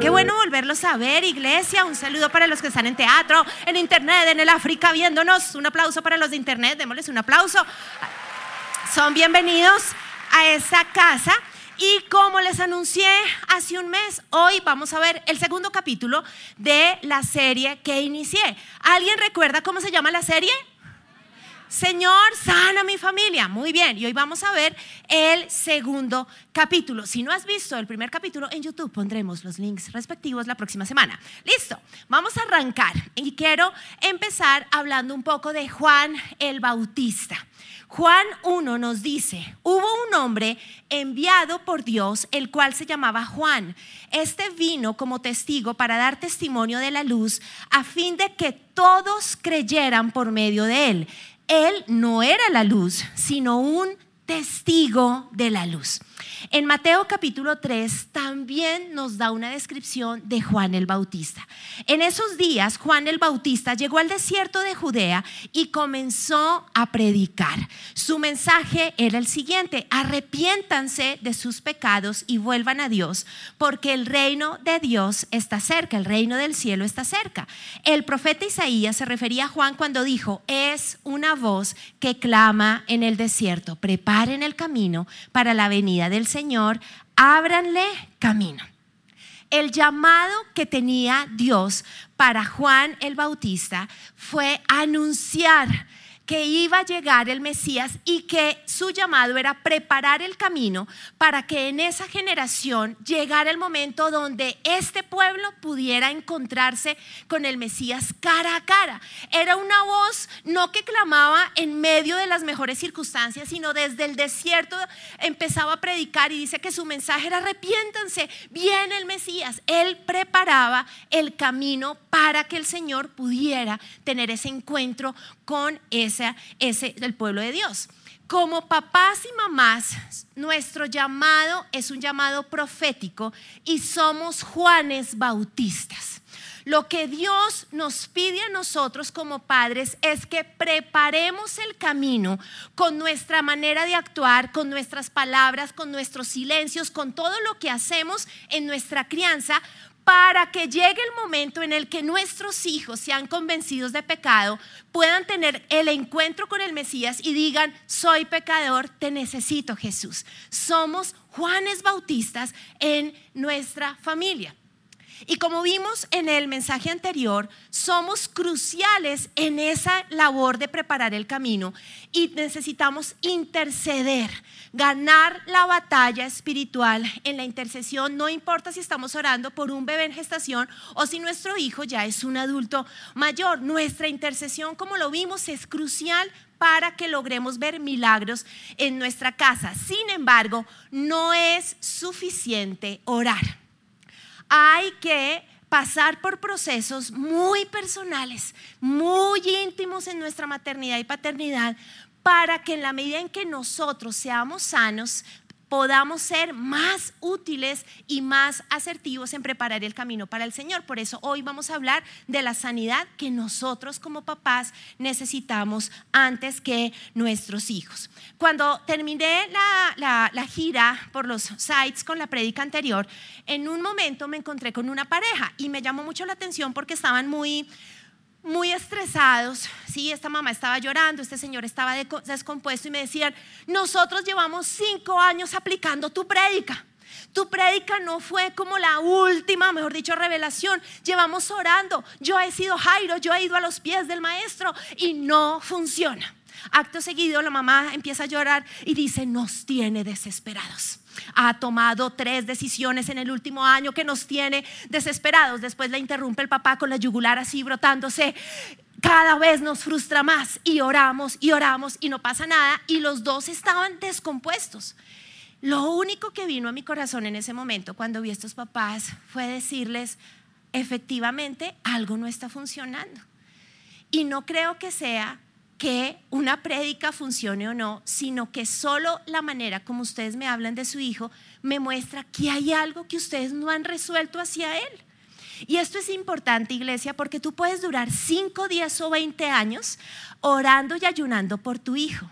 Qué bueno volverlos a ver, iglesia. Un saludo para los que están en teatro, en internet, en el África viéndonos. Un aplauso para los de internet, démosles un aplauso. Son bienvenidos a esta casa. Y como les anuncié hace un mes, hoy vamos a ver el segundo capítulo de la serie que inicié. ¿Alguien recuerda cómo se llama la serie? Señor, sana mi familia. Muy bien, y hoy vamos a ver el segundo capítulo. Si no has visto el primer capítulo en YouTube, pondremos los links respectivos la próxima semana. Listo, vamos a arrancar. Y quiero empezar hablando un poco de Juan el Bautista. Juan 1 nos dice, hubo un hombre enviado por Dios, el cual se llamaba Juan. Este vino como testigo para dar testimonio de la luz, a fin de que todos creyeran por medio de él. Él no era la luz, sino un testigo de la luz. En Mateo capítulo 3 también nos da una descripción de Juan el Bautista. En esos días Juan el Bautista llegó al desierto de Judea y comenzó a predicar. Su mensaje era el siguiente, arrepiéntanse de sus pecados y vuelvan a Dios, porque el reino de Dios está cerca, el reino del cielo está cerca. El profeta Isaías se refería a Juan cuando dijo, es una voz que clama en el desierto, preparen el camino para la venida del Señor, ábranle camino. El llamado que tenía Dios para Juan el Bautista fue anunciar que iba a llegar el Mesías y que su llamado era preparar el camino para que en esa generación llegara el momento donde este pueblo pudiera encontrarse con el Mesías cara a cara. Era una voz no que clamaba en medio de las mejores circunstancias, sino desde el desierto empezaba a predicar y dice que su mensaje era arrepiéntanse, viene el Mesías. Él preparaba el camino para que el Señor pudiera tener ese encuentro con ese, ese el pueblo de Dios. Como papás y mamás, nuestro llamado es un llamado profético y somos Juanes Bautistas. Lo que Dios nos pide a nosotros como padres es que preparemos el camino con nuestra manera de actuar, con nuestras palabras, con nuestros silencios, con todo lo que hacemos en nuestra crianza para que llegue el momento en el que nuestros hijos sean convencidos de pecado, puedan tener el encuentro con el Mesías y digan, soy pecador, te necesito Jesús. Somos Juanes Bautistas en nuestra familia. Y como vimos en el mensaje anterior, somos cruciales en esa labor de preparar el camino y necesitamos interceder, ganar la batalla espiritual en la intercesión. No importa si estamos orando por un bebé en gestación o si nuestro hijo ya es un adulto mayor. Nuestra intercesión, como lo vimos, es crucial para que logremos ver milagros en nuestra casa. Sin embargo, no es suficiente orar hay que pasar por procesos muy personales, muy íntimos en nuestra maternidad y paternidad, para que en la medida en que nosotros seamos sanos, podamos ser más útiles y más asertivos en preparar el camino para el Señor. Por eso hoy vamos a hablar de la sanidad que nosotros como papás necesitamos antes que nuestros hijos. Cuando terminé la, gira por los sites con la prédica anterior, en un momento me encontré con una pareja y me llamó mucho la atención porque estaban muy muy estresados, sí, esta mamá estaba llorando, este señor estaba descompuesto y me decían, nosotros llevamos cinco años aplicando tu prédica. Tu prédica no fue como la última, mejor dicho, revelación. Llevamos orando. Yo he sido Jairo, yo he ido a los pies del maestro y no funciona. Acto seguido, la mamá empieza a llorar y dice, nos tiene desesperados ha tomado tres decisiones en el último año que nos tiene desesperados. Después la interrumpe el papá con la yugular así brotándose. Cada vez nos frustra más y oramos y oramos y no pasa nada y los dos estaban descompuestos. Lo único que vino a mi corazón en ese momento cuando vi estos papás fue decirles, efectivamente, algo no está funcionando. Y no creo que sea que una prédica funcione o no, sino que solo la manera como ustedes me hablan de su hijo me muestra que hay algo que ustedes no han resuelto hacia él. Y esto es importante, iglesia, porque tú puedes durar 5, 10 o 20 años orando y ayunando por tu hijo.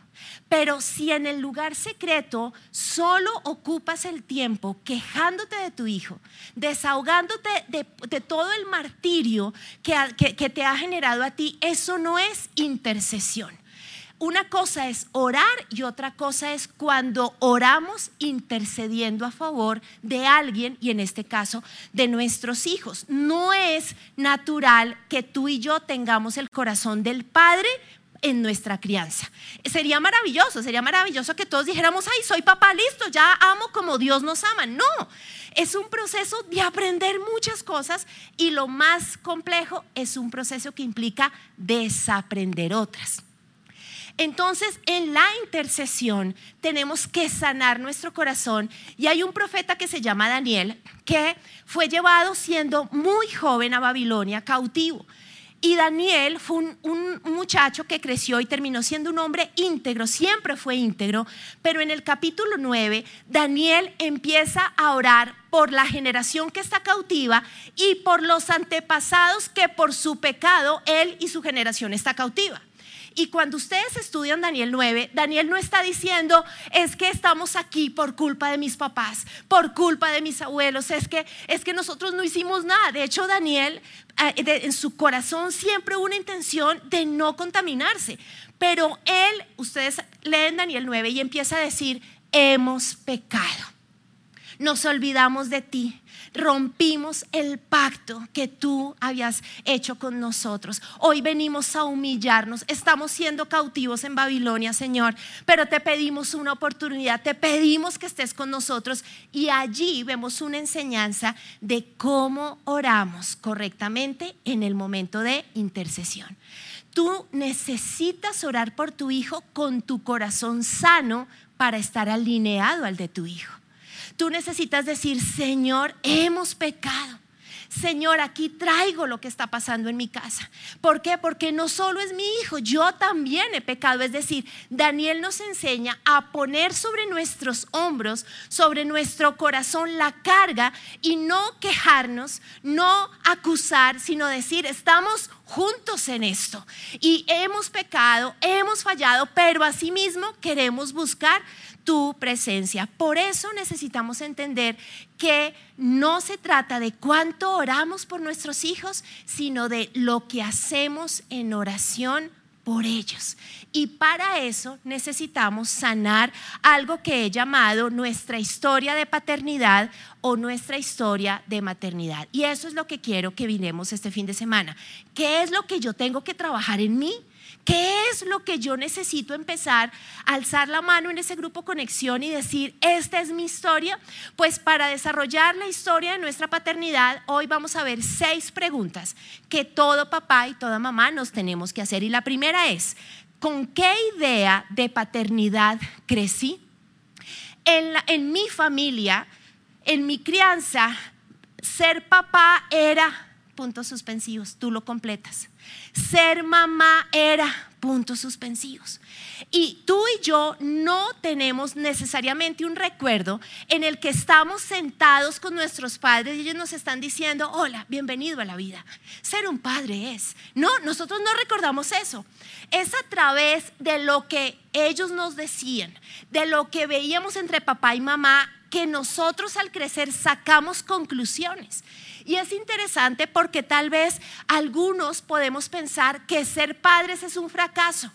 Pero si en el lugar secreto solo ocupas el tiempo quejándote de tu hijo, desahogándote de, todo el martirio que te ha generado a ti, eso no es intercesión. Una cosa es orar y otra cosa es cuando oramos intercediendo a favor de alguien y en este caso de nuestros hijos. No es natural que tú y yo tengamos el corazón del Padre en nuestra crianza. Sería maravilloso, sería maravilloso que todos dijéramos, ay, soy papá, listo, ya amo como Dios nos ama. No, es un proceso de aprender muchas cosas y lo más complejo es un proceso que implica desaprender otras. Entonces, en la intercesión tenemos que sanar nuestro corazón y hay un profeta que se llama Daniel que fue llevado siendo muy joven a Babilonia, cautivo. Y Daniel fue un, muchacho que creció y terminó siendo un hombre íntegro, siempre fue íntegro, pero en el capítulo 9 Daniel empieza a orar por la generación que está cautiva y por los antepasados que por su pecado él y su generación está cautiva. Y cuando ustedes estudian Daniel 9, Daniel no está diciendo, es que estamos aquí por culpa de mis papás, por culpa de mis abuelos, es que, es que nosotros no hicimos nada. De hecho, Daniel eh, en su corazón siempre hubo una intención de no contaminarse. Pero él, ustedes leen Daniel 9 y empieza a decir, hemos pecado. Nos olvidamos de ti rompimos el pacto que tú habías hecho con nosotros. Hoy venimos a humillarnos. Estamos siendo cautivos en Babilonia, Señor, pero te pedimos una oportunidad, te pedimos que estés con nosotros y allí vemos una enseñanza de cómo oramos correctamente en el momento de intercesión. Tú necesitas orar por tu hijo con tu corazón sano para estar alineado al de tu hijo. Tú necesitas decir, Señor, hemos pecado. Señor, aquí traigo lo que está pasando en mi casa. ¿Por qué? Porque no solo es mi hijo, yo también he pecado. Es decir, Daniel nos enseña a poner sobre nuestros hombros, sobre nuestro corazón la carga y no quejarnos, no acusar, sino decir, estamos juntos en esto. Y hemos pecado, hemos fallado, pero asimismo queremos buscar tu presencia. Por eso necesitamos entender que no se trata de cuánto oramos por nuestros hijos, sino de lo que hacemos en oración por ellos. Y para eso necesitamos sanar algo que he llamado nuestra historia de paternidad o nuestra historia de maternidad. Y eso es lo que quiero que vinemos este fin de semana. ¿Qué es lo que yo tengo que trabajar en mí? ¿Qué es lo que yo necesito empezar a alzar la mano en ese grupo conexión y decir, esta es mi historia? Pues para desarrollar la historia de nuestra paternidad, hoy vamos a ver seis preguntas que todo papá y toda mamá nos tenemos que hacer. Y la primera es, ¿con qué idea de paternidad crecí? En, en mi familia, en mi crianza, ser papá era puntos suspensivos, tú lo completas. Ser mamá era puntos suspensivos. Y tú y yo no tenemos necesariamente un recuerdo en el que estamos sentados con nuestros padres y ellos nos están diciendo, hola, bienvenido a la vida. Ser un padre es. No, nosotros no recordamos eso. Es a través de lo que ellos nos decían, de lo que veíamos entre papá y mamá, que nosotros al crecer sacamos conclusiones. Y es interesante porque tal vez algunos podemos pensar que ser padres es un fracaso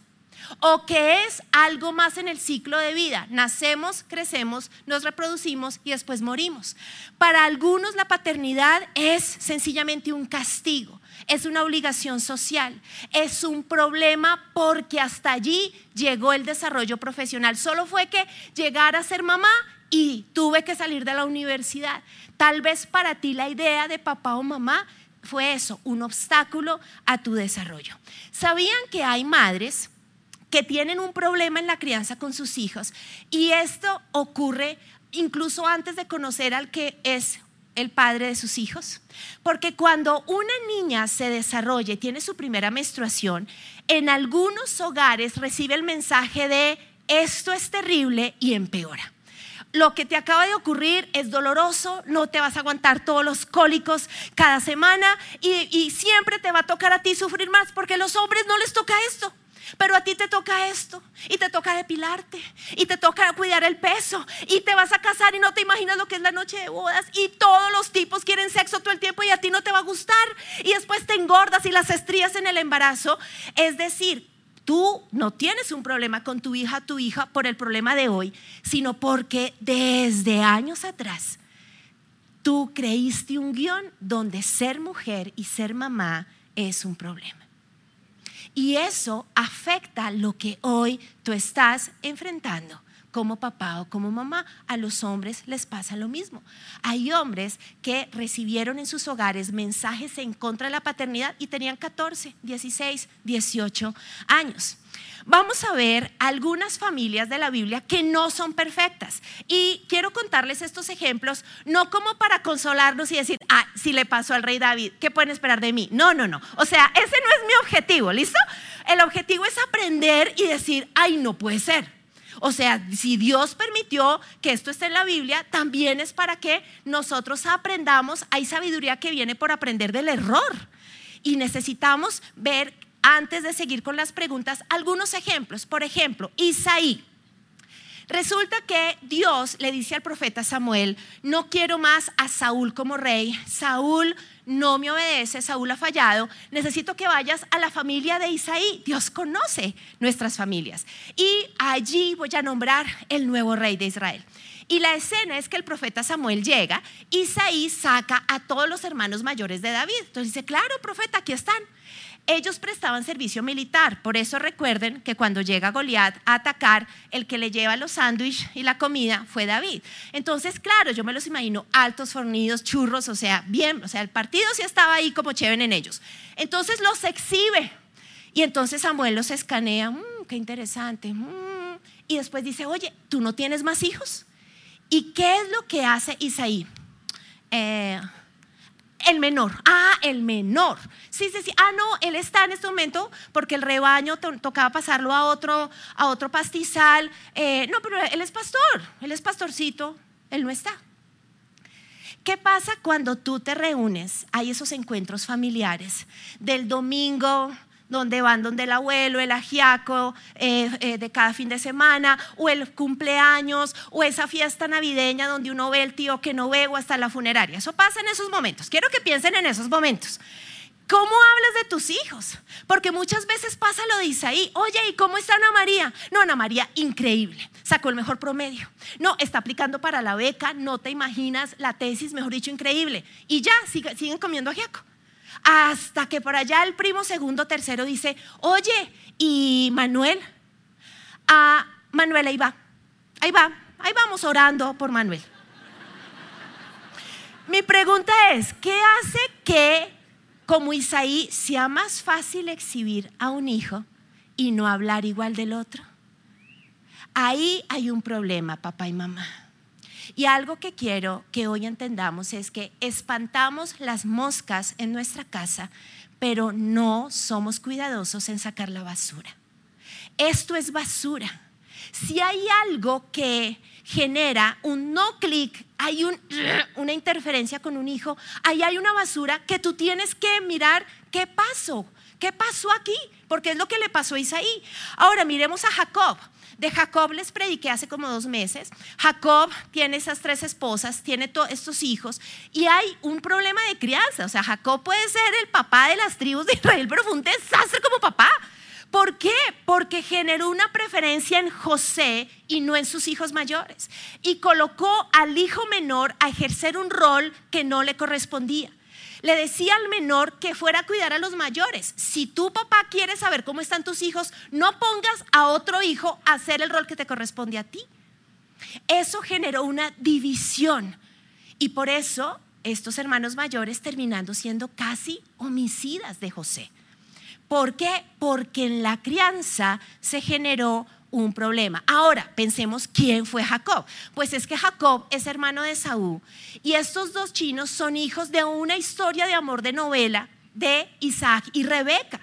o que es algo más en el ciclo de vida. Nacemos, crecemos, nos reproducimos y después morimos. Para algunos la paternidad es sencillamente un castigo, es una obligación social, es un problema porque hasta allí llegó el desarrollo profesional. Solo fue que llegar a ser mamá y tuve que salir de la universidad. Tal vez para ti la idea de papá o mamá fue eso, un obstáculo a tu desarrollo. ¿Sabían que hay madres que tienen un problema en la crianza con sus hijos y esto ocurre incluso antes de conocer al que es el padre de sus hijos? Porque cuando una niña se desarrolla y tiene su primera menstruación, en algunos hogares recibe el mensaje de esto es terrible y empeora lo que te acaba de ocurrir es doloroso, no te vas a aguantar todos los cólicos cada semana y, siempre te va a tocar a ti sufrir más porque a los hombres no les toca esto. Pero a ti te toca esto, y te toca depilarte, y te toca cuidar el peso, y te vas a casar y no te imaginas lo que es la noche de bodas, y todos los tipos quieren sexo todo el tiempo y a ti no te va a gustar, y después te engordas y las estrías en el embarazo. Es decir, tú no tienes un problema con tu hija, tu hija, por el problema de hoy, sino porque desde años atrás tú creíste un guion donde ser mujer y ser mamá es un problema. Y eso afecta lo que hoy tú estás enfrentando como papá o como mamá. A los hombres les pasa lo mismo. Hay hombres que recibieron en sus hogares mensajes en contra de la paternidad y tenían 14, 16, 18 años. Vamos a ver algunas familias de la Biblia que no son perfectas. Y quiero contarles estos ejemplos, no como para consolarnos y decir, ah, si le pasó al rey David, ¿qué pueden esperar de mí? No, no, no. O sea, ese no es mi objetivo, ¿listo? El objetivo es aprender y decir, ay, no puede ser. O sea, si Dios permitió que esto esté en la Biblia, también es para que nosotros aprendamos. Hay sabiduría que viene por aprender del error. Y necesitamos ver antes de seguir con las preguntas, algunos ejemplos. Por ejemplo, Isaí. Resulta que Dios le dice al profeta Samuel, no quiero más a Saúl como rey, Saúl no me obedece, Saúl ha fallado, necesito que vayas a la familia de Isaí, Dios conoce nuestras familias. Y allí voy a nombrar el nuevo rey de Israel. Y la escena es que el profeta Samuel llega, Isaí saca a todos los hermanos mayores de David. Entonces dice, claro, profeta, aquí están. Ellos prestaban servicio militar, por eso recuerden que cuando llega Goliat a atacar, el que le lleva los sándwiches y la comida fue David. Entonces, claro, yo me los imagino altos, fornidos, churros, o sea, bien, o sea, el partido sí estaba ahí como chévere en ellos. Entonces los exhibe y entonces Samuel los escanea, mm, qué interesante. Mm". Y después dice, oye, ¿tú no tienes más hijos? ¿Y qué es lo que hace Isaí? Eh, el menor. Ah, el menor. Sí, sí, sí. Ah, no, él está en este momento porque el rebaño tocaba pasarlo a otro, a otro pastizal. Eh, no, pero él es pastor, él es pastorcito, él no está. ¿Qué pasa cuando tú te reúnes? Hay esos encuentros familiares del domingo, donde van donde el abuelo, el ajiaco eh, eh, de cada fin de semana, o el cumpleaños, o esa fiesta navideña donde uno ve el tío que no ve, o hasta la funeraria. Eso pasa en esos momentos. Quiero que piensen en esos momentos. ¿Cómo hablas de tus hijos? Porque muchas veces pasa lo de Isaí. Oye, ¿y cómo está Ana María? No, Ana María, increíble. Sacó el mejor promedio. No, está aplicando para la beca. No te imaginas la tesis, mejor dicho, increíble. Y ya, siguen comiendo ajiaco. Hasta que por allá el primo segundo, tercero dice, oye, ¿y Manuel? Ah, Manuel, ahí va, ahí va, ahí vamos orando por Manuel. Mi pregunta es, ¿qué hace que como Isaí sea más fácil exhibir a un hijo y no hablar igual del otro? Ahí hay un problema, papá y mamá. Y algo que quiero que hoy entendamos es que espantamos las moscas en nuestra casa, pero no somos cuidadosos en sacar la basura. Esto es basura. Si hay algo que genera un no clic, hay una interferencia con un hijo, ahí hay una basura que tú tienes que mirar qué pasó, qué pasó aquí, porque es lo que le pasó a Isaí. Ahora miremos a Jacob. De Jacob les prediqué hace como dos meses. Jacob tiene esas tres esposas, tiene todos estos hijos y hay un problema de crianza. O sea, Jacob puede ser el papá de las tribus de Israel, pero fue un desastre como papá. ¿Por qué? Porque generó una preferencia en José y no en sus hijos mayores. Y colocó al hijo menor a ejercer un rol que no le correspondía le decía al menor que fuera a cuidar a los mayores. Si tu papá quiere saber cómo están tus hijos, no pongas a otro hijo a hacer el rol que te corresponde a ti. Eso generó una división y por eso estos hermanos mayores terminando siendo casi homicidas de José. ¿Por qué? Porque en la crianza se generó un problema. Ahora, pensemos quién fue Jacob. Pues es que Jacob es hermano de Saúl y estos dos chinos son hijos de una historia de amor de novela de Isaac y Rebeca.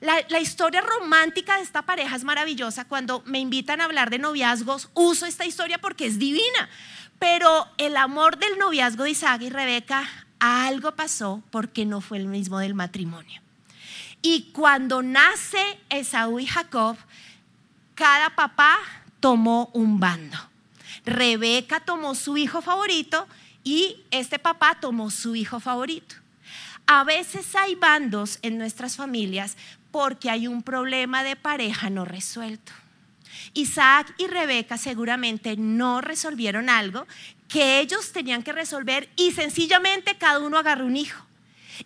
La, historia romántica de esta pareja es maravillosa. Cuando me invitan a hablar de noviazgos, uso esta historia porque es divina. Pero el amor del noviazgo de Isaac y Rebeca, algo pasó porque no fue el mismo del matrimonio. Y cuando nace Esaú y Jacob, cada papá tomó un bando. Rebeca tomó su hijo favorito y este papá tomó su hijo favorito. A veces hay bandos en nuestras familias porque hay un problema de pareja no resuelto. Isaac y Rebeca seguramente no resolvieron algo que ellos tenían que resolver y sencillamente cada uno agarró un hijo.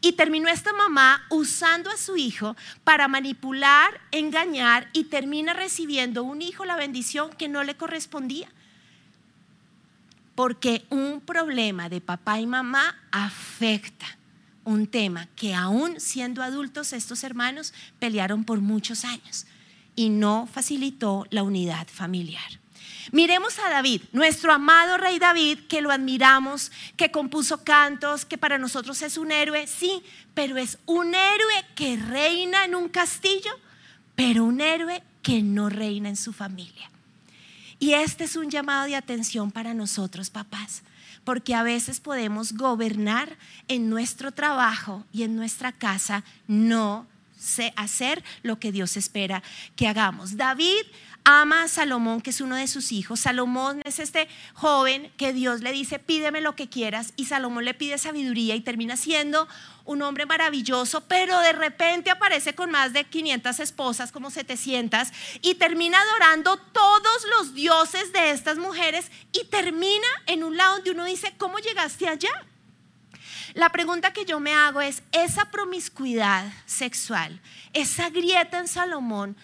Y terminó esta mamá usando a su hijo para manipular, engañar y termina recibiendo un hijo la bendición que no le correspondía. Porque un problema de papá y mamá afecta un tema que aún siendo adultos estos hermanos pelearon por muchos años y no facilitó la unidad familiar. Miremos a David, nuestro amado rey David, que lo admiramos, que compuso cantos, que para nosotros es un héroe, sí, pero es un héroe que reina en un castillo, pero un héroe que no reina en su familia. Y este es un llamado de atención para nosotros, papás, porque a veces podemos gobernar en nuestro trabajo y en nuestra casa, no hacer lo que Dios espera que hagamos. David ama a Salomón, que es uno de sus hijos. Salomón es este joven que Dios le dice, pídeme lo que quieras, y Salomón le pide sabiduría y termina siendo un hombre maravilloso, pero de repente aparece con más de 500 esposas, como 700, y termina adorando todos los dioses de estas mujeres y termina en un lado donde uno dice, ¿cómo llegaste allá? La pregunta que yo me hago es, ¿esa promiscuidad sexual, esa grieta en Salomón,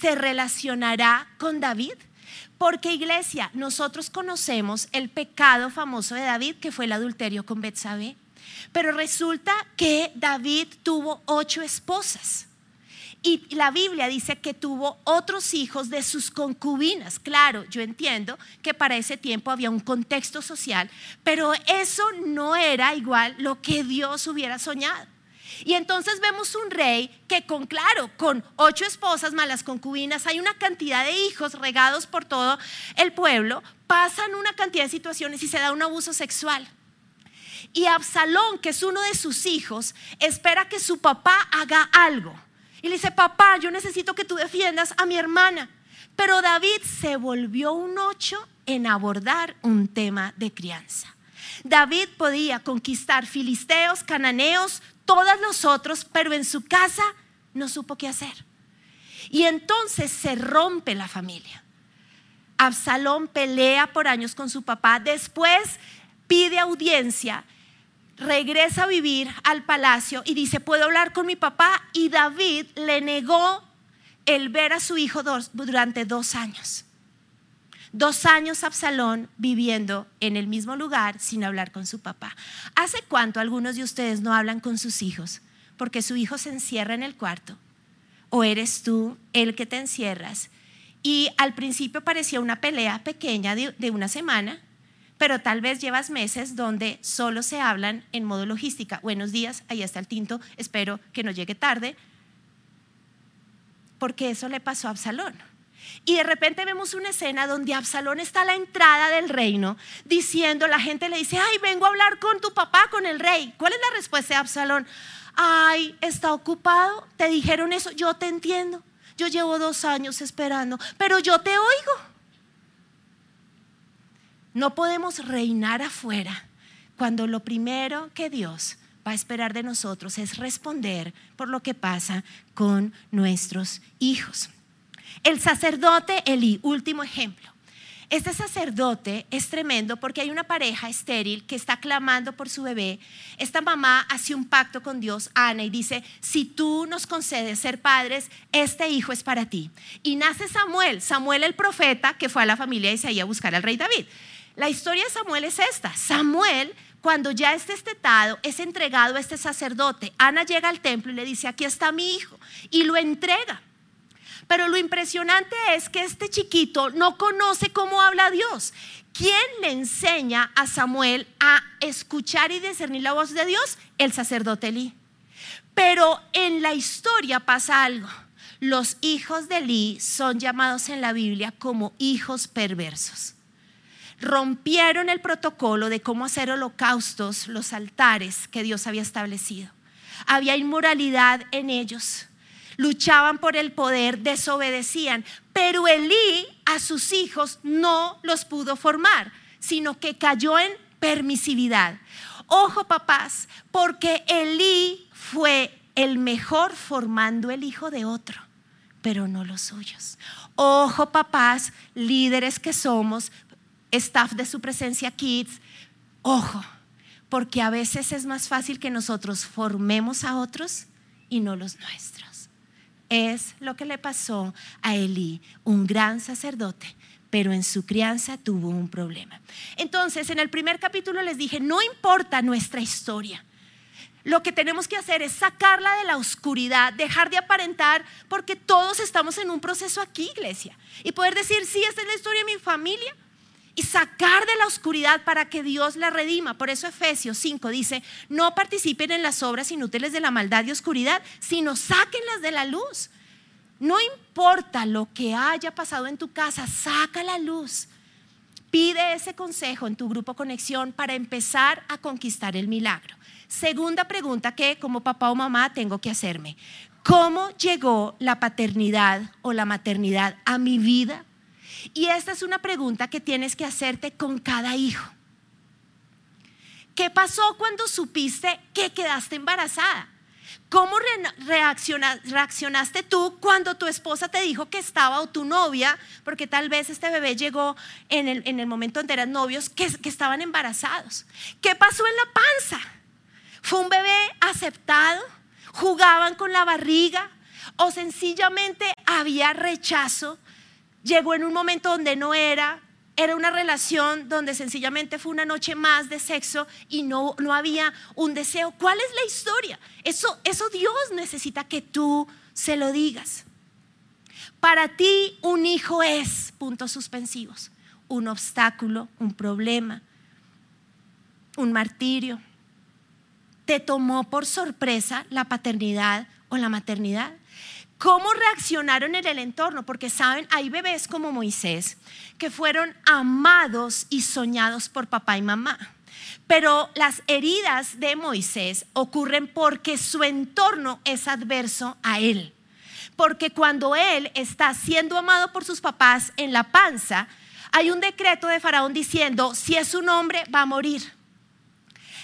se relacionará con David? Porque iglesia, nosotros conocemos el pecado famoso de David, que fue el adulterio con Betsabé. Pero resulta que David tuvo ocho esposas. Y la Biblia dice que tuvo otros hijos de sus concubinas. Claro, yo entiendo que para ese tiempo había un contexto social, pero eso no era igual lo que Dios hubiera soñado. Y entonces vemos un rey que con, claro, con ocho esposas malas concubinas, hay una cantidad de hijos regados por todo el pueblo, pasan una cantidad de situaciones y se da un abuso sexual. Y Absalón, que es uno de sus hijos, espera que su papá haga algo. Y le dice, papá, yo necesito que tú defiendas a mi hermana. Pero David se volvió un ocho en abordar un tema de crianza. David podía conquistar filisteos, cananeos, todos los otros, pero en su casa no supo qué hacer. Y entonces se rompe la familia. Absalón pelea por años con su papá, después pide audiencia, regresa a vivir al palacio y dice, ¿puedo hablar con mi papá? Y David le negó el ver a su hijo durante dos años. Dos años Absalón viviendo en el mismo lugar sin hablar con su papá. ¿Hace cuánto algunos de ustedes no hablan con sus hijos? Porque su hijo se encierra en el cuarto. ¿O eres tú el que te encierras? Y al principio parecía una pelea pequeña de, una semana, pero tal vez llevas meses donde solo se hablan en modo logística. Buenos días, ahí está el tinto, espero que no llegue tarde. Porque eso le pasó a Absalón. Y de repente vemos una escena donde Absalón está a la entrada del reino diciendo, la gente le dice, ay, vengo a hablar con tu papá, con el rey. ¿Cuál es la respuesta de Absalón? Ay, está ocupado, te dijeron eso, yo te entiendo. Yo llevo dos años esperando, pero yo te oigo. No podemos reinar afuera cuando lo primero que Dios va a esperar de nosotros es responder por lo que pasa con nuestros hijos. El sacerdote Elí, último ejemplo. Este sacerdote es tremendo porque hay una pareja estéril que está clamando por su bebé. Esta mamá hace un pacto con Dios, Ana, y dice, si tú nos concedes ser padres, este hijo es para ti. Y nace Samuel, Samuel el profeta que fue a la familia de Isaías a buscar al rey David. La historia de Samuel es esta. Samuel, cuando ya está estetado, es entregado a este sacerdote. Ana llega al templo y le dice, aquí está mi hijo, y lo entrega. Pero lo impresionante es que este chiquito no conoce cómo habla Dios. ¿Quién le enseña a Samuel a escuchar y discernir la voz de Dios? El sacerdote Elí. Pero en la historia pasa algo. Los hijos de Elí son llamados en la Biblia como hijos perversos. Rompieron el protocolo de cómo hacer holocaustos, los altares que Dios había establecido. Había inmoralidad en ellos luchaban por el poder, desobedecían. Pero Elí a sus hijos no los pudo formar, sino que cayó en permisividad. Ojo papás, porque Elí fue el mejor formando el hijo de otro, pero no los suyos. Ojo papás, líderes que somos, staff de su presencia kids, ojo, porque a veces es más fácil que nosotros formemos a otros y no los nuestros. Es lo que le pasó a Elí, un gran sacerdote, pero en su crianza tuvo un problema. Entonces, en el primer capítulo les dije, no importa nuestra historia. Lo que tenemos que hacer es sacarla de la oscuridad, dejar de aparentar, porque todos estamos en un proceso aquí, iglesia. Y poder decir, sí, esta es la historia de mi familia, y sacar de la oscuridad para que Dios la redima. Por eso Efesios 5 dice, no participen en las obras inútiles de la maldad y oscuridad, sino sáquenlas de la luz. No importa lo que haya pasado en tu casa, saca la luz. Pide ese consejo en tu grupo conexión para empezar a conquistar el milagro. Segunda pregunta que como papá o mamá tengo que hacerme. ¿Cómo llegó la paternidad o la maternidad a mi vida y esta es una pregunta que tienes que hacerte con cada hijo. ¿Qué pasó cuando supiste que quedaste embarazada? ¿Cómo reaccionaste tú cuando tu esposa te dijo que estaba o tu novia, porque tal vez este bebé llegó en el, momento en que eran novios, que estaban embarazados? ¿Qué pasó en la panza? ¿Fue un bebé aceptado? ¿Jugaban con la barriga? ¿O sencillamente había rechazo llegó en un momento donde no era, era una relación donde sencillamente fue una noche más de sexo y no, no había un deseo. ¿Cuál es la historia? Eso, eso Dios necesita que tú se lo digas. Para ti un hijo es, puntos suspensivos, un obstáculo, un problema, un martirio. ¿Te tomó por sorpresa la paternidad o la maternidad? ¿Cómo reaccionaron en el entorno? Porque saben, hay bebés como Moisés que fueron amados y soñados por papá y mamá. Pero las heridas de Moisés ocurren porque su entorno es adverso a él. Porque cuando él está siendo amado por sus papás en la panza, hay un decreto de Faraón diciendo, si es un hombre, va a morir.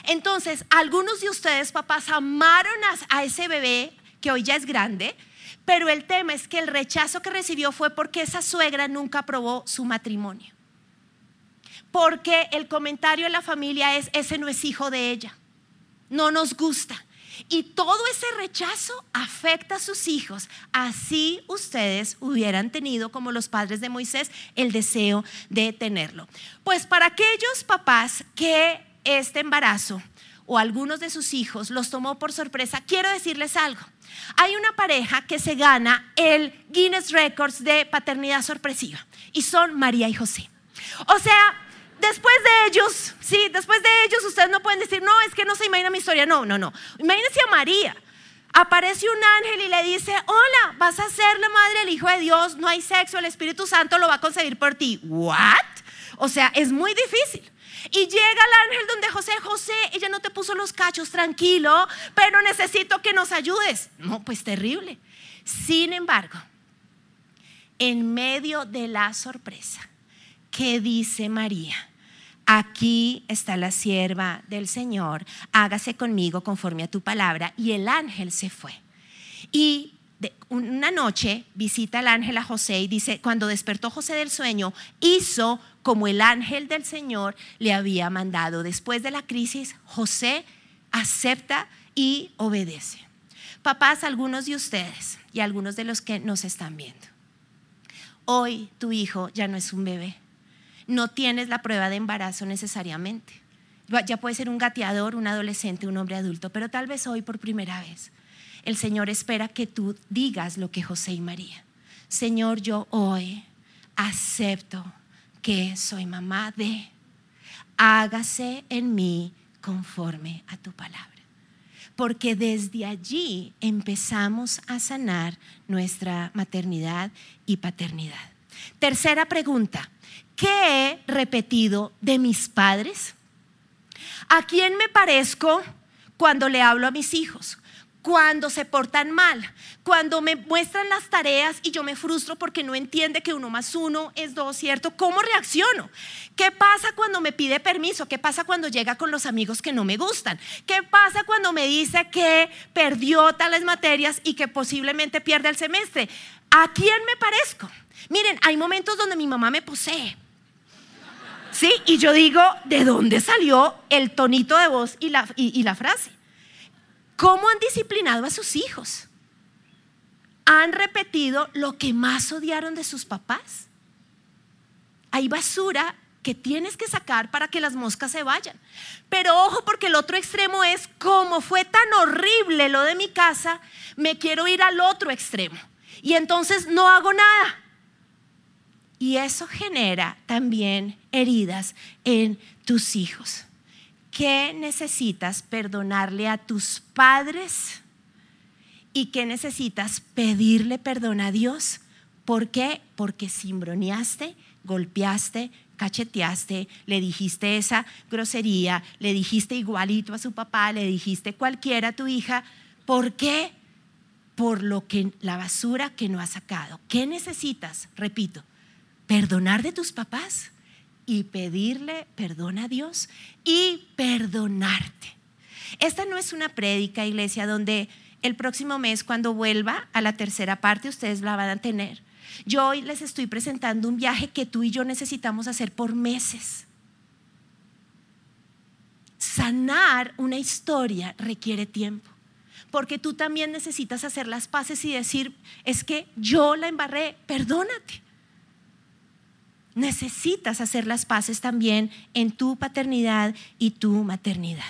Entonces, algunos de ustedes, papás, amaron a, ese bebé que hoy ya es grande, pero el tema es que el rechazo que recibió fue porque esa suegra nunca aprobó su matrimonio. Porque el comentario de la familia es, ese no es hijo de ella, no nos gusta. Y todo ese rechazo afecta a sus hijos. Así ustedes hubieran tenido, como los padres de Moisés, el deseo de tenerlo. Pues para aquellos papás que este embarazo o algunos de sus hijos los tomó por sorpresa, quiero decirles algo. Hay una pareja que se gana el Guinness Records de paternidad sorpresiva y son María y José. O sea, después de ellos, sí, después de ellos ustedes no pueden decir, no, es que no se imagina mi historia. No, no, no. Imagínense a María. Aparece un ángel y le dice, hola, vas a ser la madre del Hijo de Dios, no hay sexo, el Espíritu Santo lo va a concebir por ti. ¿What? O sea, es muy difícil. Y llega el ángel donde José, José, ella no te puso los cachos, tranquilo, pero necesito que nos ayudes. No, pues terrible. Sin embargo, en medio de la sorpresa, ¿qué dice María? Aquí está la sierva del Señor, hágase conmigo conforme a tu palabra. Y el ángel se fue. Y una noche visita el ángel a José y dice, cuando despertó José del sueño, hizo como el ángel del Señor le había mandado. Después de la crisis, José acepta y obedece. Papás, algunos de ustedes y algunos de los que nos están viendo, hoy tu hijo ya no es un bebé, no tienes la prueba de embarazo necesariamente. Ya puede ser un gateador, un adolescente, un hombre adulto, pero tal vez hoy por primera vez el Señor espera que tú digas lo que José y María. Señor, yo hoy acepto que soy mamá de, hágase en mí conforme a tu palabra. Porque desde allí empezamos a sanar nuestra maternidad y paternidad. Tercera pregunta, ¿qué he repetido de mis padres? ¿A quién me parezco cuando le hablo a mis hijos? Cuando se portan mal, cuando me muestran las tareas y yo me frustro porque no entiende que uno más uno es dos, ¿cierto? ¿Cómo reacciono? ¿Qué pasa cuando me pide permiso? ¿Qué pasa cuando llega con los amigos que no me gustan? ¿Qué pasa cuando me dice que perdió tales materias y que posiblemente pierde el semestre? ¿A quién me parezco? Miren, hay momentos donde mi mamá me posee. ¿Sí? Y yo digo, ¿de dónde salió el tonito de voz y la, y la frase? ¿Cómo han disciplinado a sus hijos? ¿Han repetido lo que más odiaron de sus papás? Hay basura que tienes que sacar para que las moscas se vayan. Pero ojo porque el otro extremo es, como fue tan horrible lo de mi casa, me quiero ir al otro extremo. Y entonces no hago nada. Y eso genera también heridas en tus hijos. ¿Qué necesitas perdonarle a tus padres? ¿Y qué necesitas pedirle perdón a Dios? ¿Por qué? Porque cimbroneaste, golpeaste, cacheteaste, le dijiste esa grosería, le dijiste igualito a su papá, le dijiste cualquiera a tu hija. ¿Por qué? Por lo que la basura que no has sacado. ¿Qué necesitas? Repito, perdonar de tus papás y pedirle perdón a Dios y perdonarte. Esta no es una prédica, iglesia, donde el próximo mes, cuando vuelva a la tercera parte, ustedes la van a tener. Yo hoy les estoy presentando un viaje que tú y yo necesitamos hacer por meses. Sanar una historia requiere tiempo, porque tú también necesitas hacer las paces y decir, es que yo la embarré, perdónate necesitas hacer las paces también en tu paternidad y tu maternidad.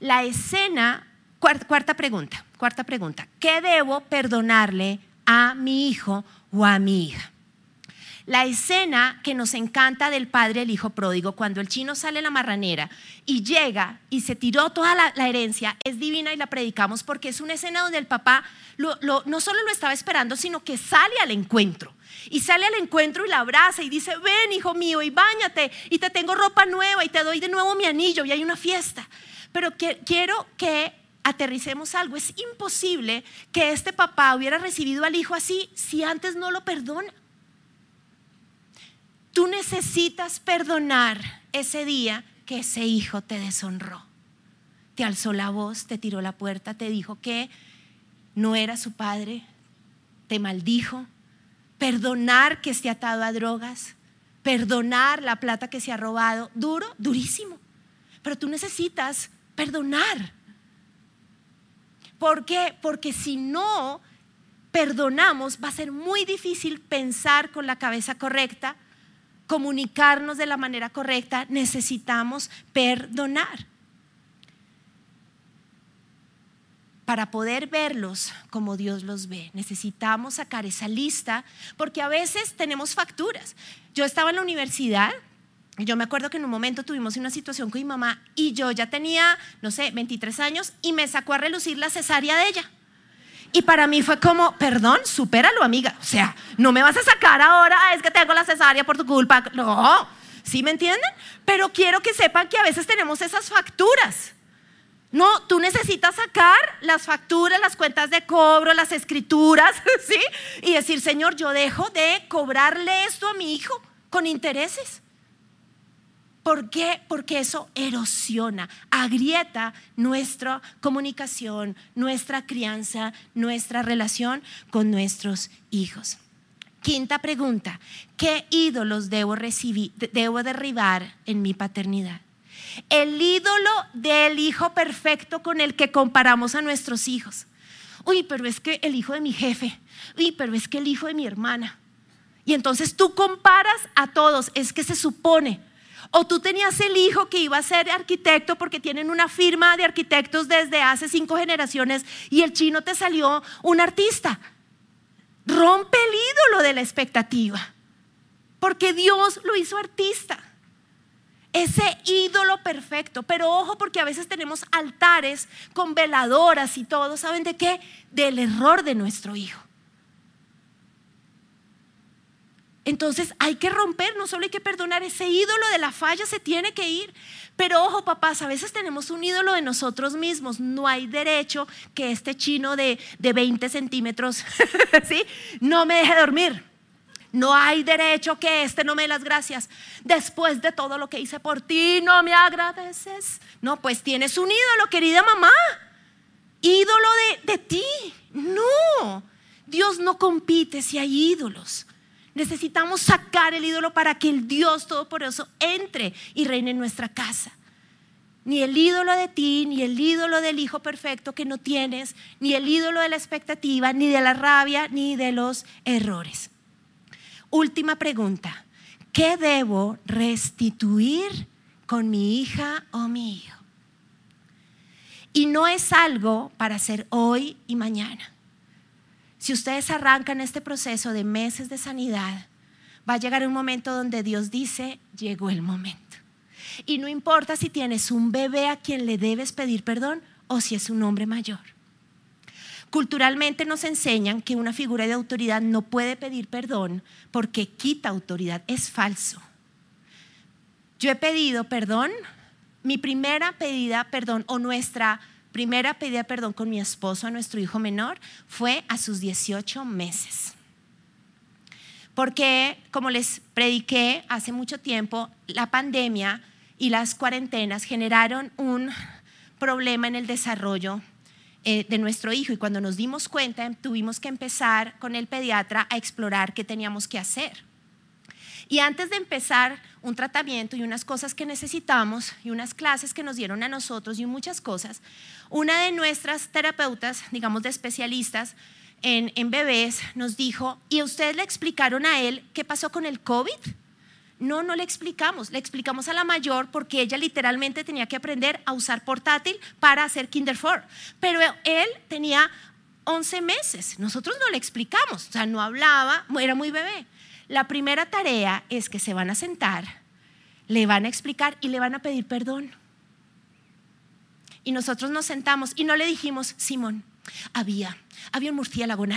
La escena, cuarta, pregunta, cuarta pregunta, ¿qué debo perdonarle a mi hijo o a mi hija? La escena que nos encanta del padre el hijo pródigo, cuando el chino sale la marranera y llega y se tiró toda la, herencia, es divina y la predicamos porque es una escena donde el papá no solo lo estaba esperando, sino que sale al encuentro. Y sale al encuentro y la abraza y dice, ven hijo mío y bañate y te tengo ropa nueva y te doy de nuevo mi anillo y hay una fiesta. Pero quiero que aterricemos algo. Es imposible que este papá hubiera recibido al hijo así si antes no lo perdona. Tú necesitas perdonar ese día que ese hijo te deshonró. Te alzó la voz, te tiró la puerta, te dijo que no era su padre, te maldijo, perdonar que esté atado a drogas, perdonar la plata que se ha robado, duro, durísimo. Pero tú necesitas perdonar. ¿Por qué? Porque si no perdonamos, va a ser muy difícil pensar con la cabeza correcta, comunicarnos de la manera correcta. Necesitamos perdonar. para poder verlos como Dios los ve. Necesitamos sacar esa lista porque a veces tenemos facturas. Yo estaba en la universidad yo me acuerdo que en un momento tuvimos una situación con mi mamá y yo ya tenía, no sé, 23 años y me sacó a relucir la cesárea de ella. Y para mí fue como, perdón, supéralo, amiga. O sea, no me vas a sacar ahora, ah, es que tengo la cesárea por tu culpa. No, ¿sí me entienden? Pero quiero que sepan que a veces tenemos esas facturas. No, tú necesitas sacar las facturas, las cuentas de cobro, las escrituras, ¿sí? Y decir, Señor, yo dejo de cobrarle esto a mi hijo con intereses. ¿Por qué? Porque eso erosiona, agrieta nuestra comunicación, nuestra crianza, nuestra relación con nuestros hijos. Quinta pregunta, ¿qué ídolos debo, recibir, debo derribar en mi paternidad? el ídolo del hijo perfecto con el que comparamos a nuestros hijos. Uy, pero es que el hijo de mi jefe, uy, pero es que el hijo de mi hermana. Y entonces tú comparas a todos, es que se supone. O tú tenías el hijo que iba a ser arquitecto porque tienen una firma de arquitectos desde hace cinco generaciones y el chino te salió un artista. Rompe el ídolo de la expectativa, porque Dios lo hizo artista ese ídolo perfecto. Pero ojo porque a veces tenemos altares con veladoras y todo. ¿Saben de qué? Del error de nuestro hijo. Entonces hay que romper, no solo hay que perdonar, ese ídolo de la falla se tiene que ir. Pero ojo, papás, a veces tenemos un ídolo de nosotros mismos. No hay derecho que este chino de, de 20 centímetros ¿sí? no me deje dormir. No hay derecho que este no me dé las gracias. Después de todo lo que hice por ti, no me agradeces. No, pues tienes un ídolo, querida mamá. Ídolo de, de ti. No. Dios no compite si hay ídolos. Necesitamos sacar el ídolo para que el Dios Todopoderoso entre y reine en nuestra casa. Ni el ídolo de ti, ni el ídolo del hijo perfecto que no tienes, ni el ídolo de la expectativa, ni de la rabia, ni de los errores. Última pregunta. ¿Qué debo restituir con mi hija o mi hijo? Y no es algo para hacer hoy y mañana. Si ustedes arrancan este proceso de meses de sanidad, va a llegar un momento donde Dios dice, llegó el momento. Y no importa si tienes un bebé a quien le debes pedir perdón o si es un hombre mayor. Culturalmente nos enseñan que una figura de autoridad no puede pedir perdón porque quita autoridad. Es falso. Yo he pedido perdón. Mi primera pedida perdón o nuestra primera pedida perdón con mi esposo a nuestro hijo menor fue a sus 18 meses. Porque, como les prediqué hace mucho tiempo, la pandemia y las cuarentenas generaron un problema en el desarrollo eh, de nuestro hijo y cuando nos dimos cuenta tuvimos que empezar con el pediatra a explorar qué teníamos que hacer. Y antes de empezar un tratamiento y unas cosas que necesitamos y unas clases que nos dieron a nosotros y muchas cosas, una de nuestras terapeutas, digamos de especialistas en, bebés, nos dijo, ¿y ustedes le explicaron a él qué pasó con el COVID? No, no le explicamos, le explicamos a la mayor porque ella literalmente tenía que aprender a usar portátil para hacer Kinder 4. Pero él tenía 11 meses, nosotros no le explicamos, o sea, no hablaba, era muy bebé. La primera tarea es que se van a sentar, le van a explicar y le van a pedir perdón. Y nosotros nos sentamos y no le dijimos, Simón, había, había un murciélago en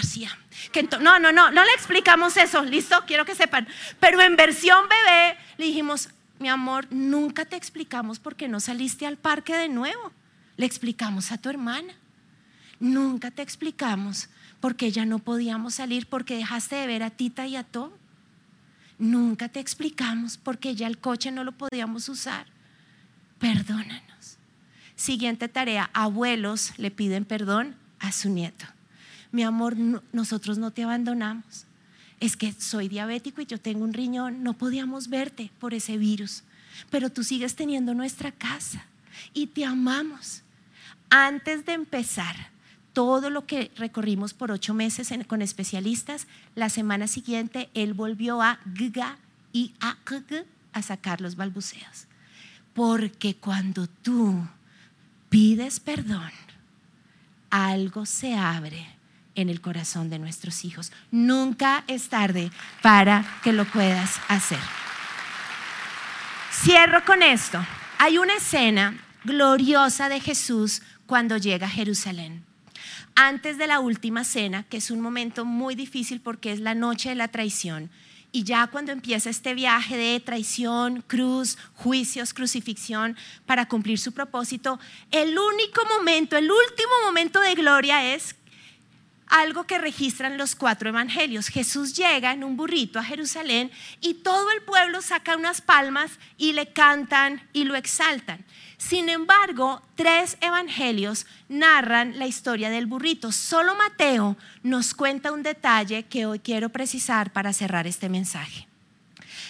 Que no, no, no, no le explicamos eso, listo, quiero que sepan. Pero en versión bebé le dijimos, mi amor, nunca te explicamos por qué no saliste al parque de nuevo. Le explicamos a tu hermana. Nunca te explicamos por qué ya no podíamos salir, porque dejaste de ver a Tita y a Tom. Nunca te explicamos por qué ya el coche no lo podíamos usar. Perdónanos. Siguiente tarea, abuelos le piden perdón a su nieto. Mi amor, nosotros no te abandonamos. Es que soy diabético y yo tengo un riñón, no podíamos verte por ese virus, pero tú sigues teniendo nuestra casa y te amamos. Antes de empezar todo lo que recorrimos por ocho meses con especialistas, la semana siguiente él volvió a giga y a, a sacar los balbuceos. Porque cuando tú pides perdón, algo se abre en el corazón de nuestros hijos. Nunca es tarde para que lo puedas hacer. Cierro con esto. Hay una escena gloriosa de Jesús cuando llega a Jerusalén. Antes de la última cena, que es un momento muy difícil porque es la noche de la traición, y ya cuando empieza este viaje de traición, cruz, juicios, crucifixión para cumplir su propósito, el único momento, el último momento de gloria es algo que registran los cuatro evangelios. Jesús llega en un burrito a Jerusalén y todo el pueblo saca unas palmas y le cantan y lo exaltan. Sin embargo, tres evangelios narran la historia del burrito. Solo Mateo nos cuenta un detalle que hoy quiero precisar para cerrar este mensaje.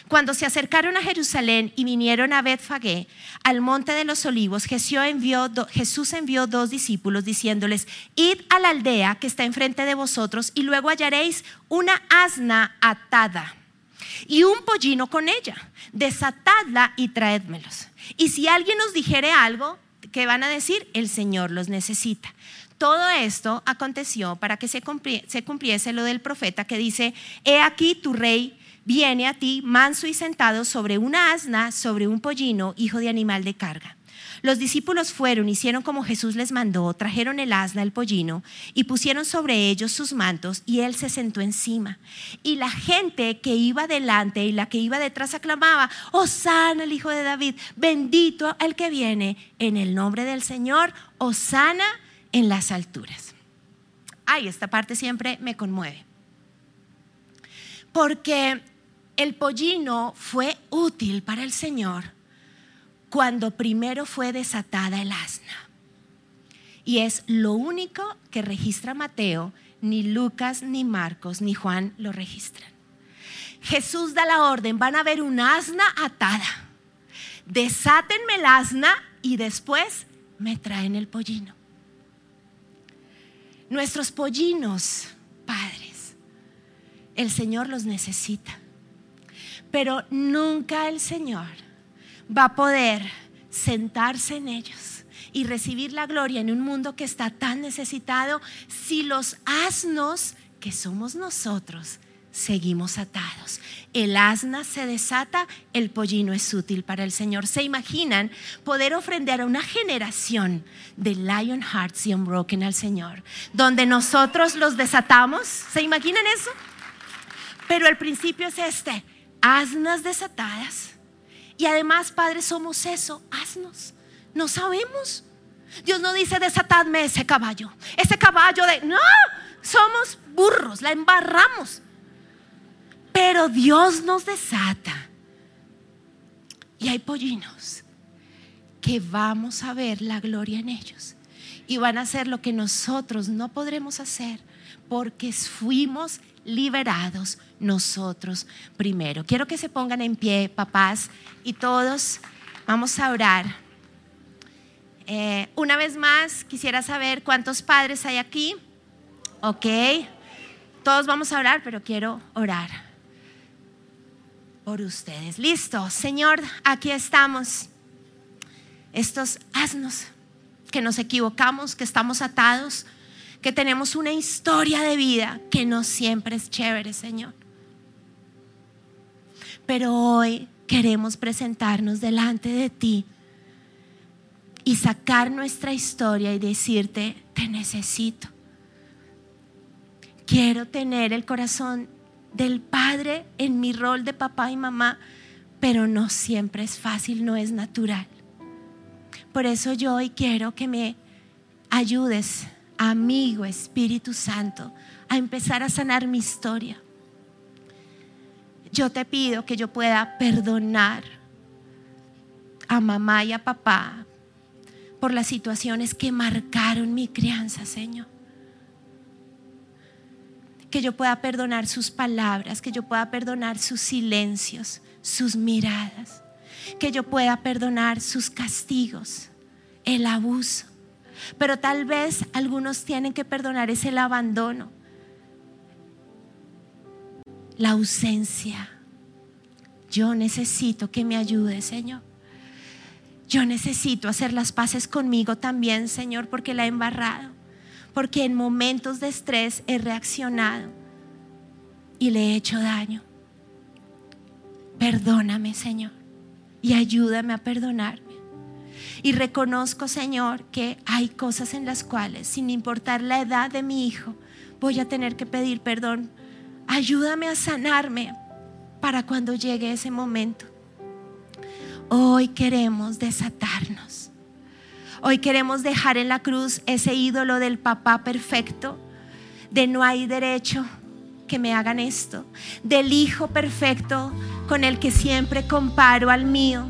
Cuando se acercaron a Jerusalén y vinieron a Betfagé, al monte de los olivos, Jesús envió, dos discípulos diciéndoles, id a la aldea que está enfrente de vosotros y luego hallaréis una asna atada y un pollino con ella. Desatadla y traédmelos. Y si alguien nos dijere algo, ¿qué van a decir? El Señor los necesita. Todo esto aconteció para que se cumpliese lo del profeta que dice, he aquí tu rey viene a ti manso y sentado sobre una asna, sobre un pollino, hijo de animal de carga. Los discípulos fueron, hicieron como Jesús les mandó, trajeron el asna, el pollino, y pusieron sobre ellos sus mantos, y él se sentó encima. Y la gente que iba delante y la que iba detrás aclamaba, Osana el Hijo de David, bendito el que viene en el nombre del Señor, Osana en las alturas. Ay, esta parte siempre me conmueve. Porque el pollino fue útil para el Señor cuando primero fue desatada el asna. Y es lo único que registra Mateo, ni Lucas, ni Marcos, ni Juan lo registran. Jesús da la orden, van a ver un asna atada. Desátenme el asna y después me traen el pollino. Nuestros pollinos, padres, el Señor los necesita. Pero nunca el Señor va a poder sentarse en ellos y recibir la gloria en un mundo que está tan necesitado si los asnos que somos nosotros seguimos atados. El asna se desata, el pollino es útil para el Señor. ¿Se imaginan poder ofrendar a una generación de Lion Hearts y Unbroken al Señor, donde nosotros los desatamos? ¿Se imaginan eso? Pero el principio es este, asnas desatadas y además, Padre, somos eso, haznos. No sabemos. Dios no dice desatadme ese caballo, ese caballo de... No, somos burros, la embarramos. Pero Dios nos desata. Y hay pollinos que vamos a ver la gloria en ellos. Y van a hacer lo que nosotros no podremos hacer porque fuimos liberados nosotros primero. Quiero que se pongan en pie, papás, y todos vamos a orar. Eh, una vez más, quisiera saber cuántos padres hay aquí. Ok, todos vamos a orar, pero quiero orar por ustedes. Listo, Señor, aquí estamos. Estos asnos que nos equivocamos, que estamos atados que tenemos una historia de vida que no siempre es chévere, Señor. Pero hoy queremos presentarnos delante de ti y sacar nuestra historia y decirte, te necesito. Quiero tener el corazón del Padre en mi rol de papá y mamá, pero no siempre es fácil, no es natural. Por eso yo hoy quiero que me ayudes amigo Espíritu Santo, a empezar a sanar mi historia. Yo te pido que yo pueda perdonar a mamá y a papá por las situaciones que marcaron mi crianza, Señor. Que yo pueda perdonar sus palabras, que yo pueda perdonar sus silencios, sus miradas, que yo pueda perdonar sus castigos, el abuso pero tal vez algunos tienen que perdonar es el abandono, la ausencia. Yo necesito que me ayude, Señor. Yo necesito hacer las paces conmigo también, Señor, porque la he embarrado. Porque en momentos de estrés he reaccionado y le he hecho daño. Perdóname, Señor, y ayúdame a perdonar. Y reconozco, Señor, que hay cosas en las cuales, sin importar la edad de mi hijo, voy a tener que pedir perdón. Ayúdame a sanarme para cuando llegue ese momento. Hoy queremos desatarnos. Hoy queremos dejar en la cruz ese ídolo del papá perfecto, de no hay derecho que me hagan esto, del hijo perfecto con el que siempre comparo al mío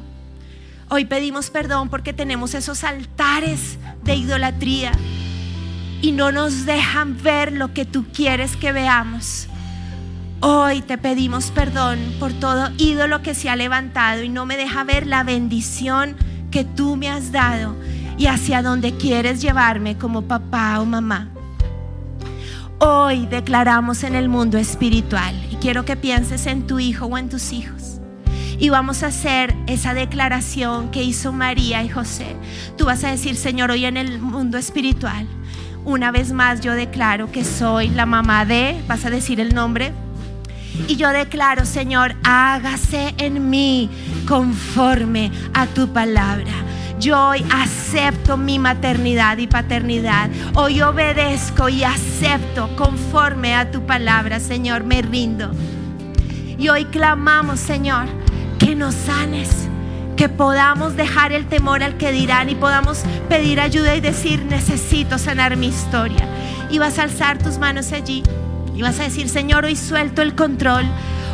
Hoy pedimos perdón porque tenemos esos altares de idolatría y no nos dejan ver lo que tú quieres que veamos. Hoy te pedimos perdón por todo ídolo que se ha levantado y no me deja ver la bendición que tú me has dado y hacia donde quieres llevarme como papá o mamá. Hoy declaramos en el mundo espiritual y quiero que pienses en tu hijo o en tus hijos y vamos a hacer esa declaración que hizo María y José. Tú vas a decir, Señor, hoy en el mundo espiritual, una vez más yo declaro que soy la mamá de, vas a decir el nombre. Y yo declaro, Señor, hágase en mí conforme a tu palabra. Yo hoy acepto mi maternidad y paternidad. Hoy obedezco y acepto conforme a tu palabra, Señor, me rindo. Y hoy clamamos, Señor, que nos sanes, que podamos dejar el temor al que dirán y podamos pedir ayuda y decir, necesito sanar mi historia. Y vas a alzar tus manos allí y vas a decir, Señor, hoy suelto el control.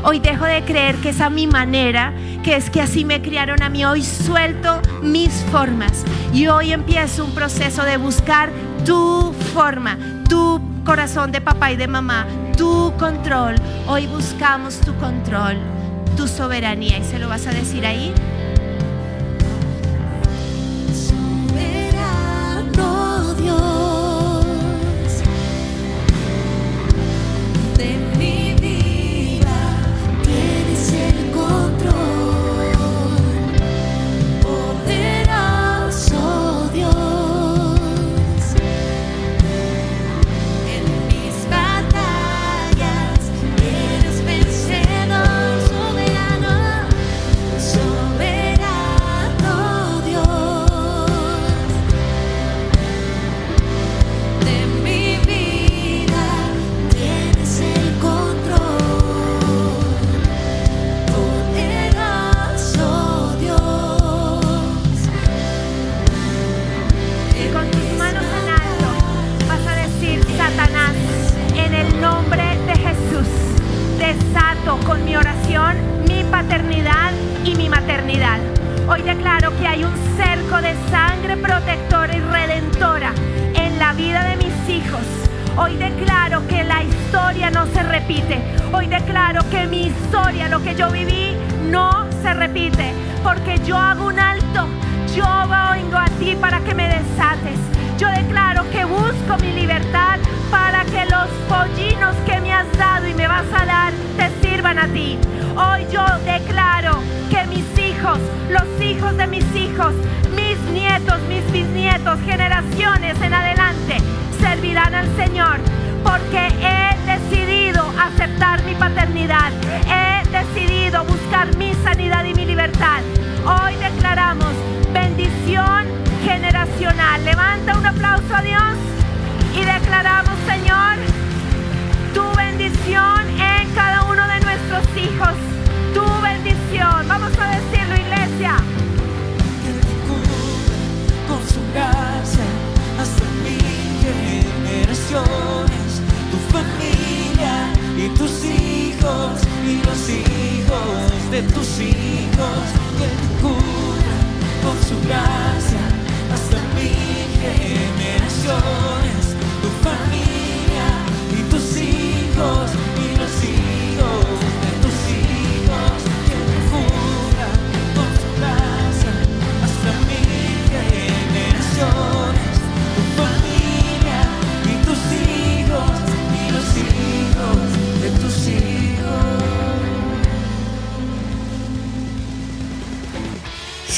Hoy dejo de creer que es a mi manera, que es que así me criaron a mí. Hoy suelto mis formas y hoy empiezo un proceso de buscar tu forma, tu corazón de papá y de mamá, tu control. Hoy buscamos tu control, tu soberanía y se lo vas a decir ahí. tu familia y tus hijos y los hijos de tus hijos. Y Él te cura con su gracia hasta mil generaciones, tu familia y tus hijos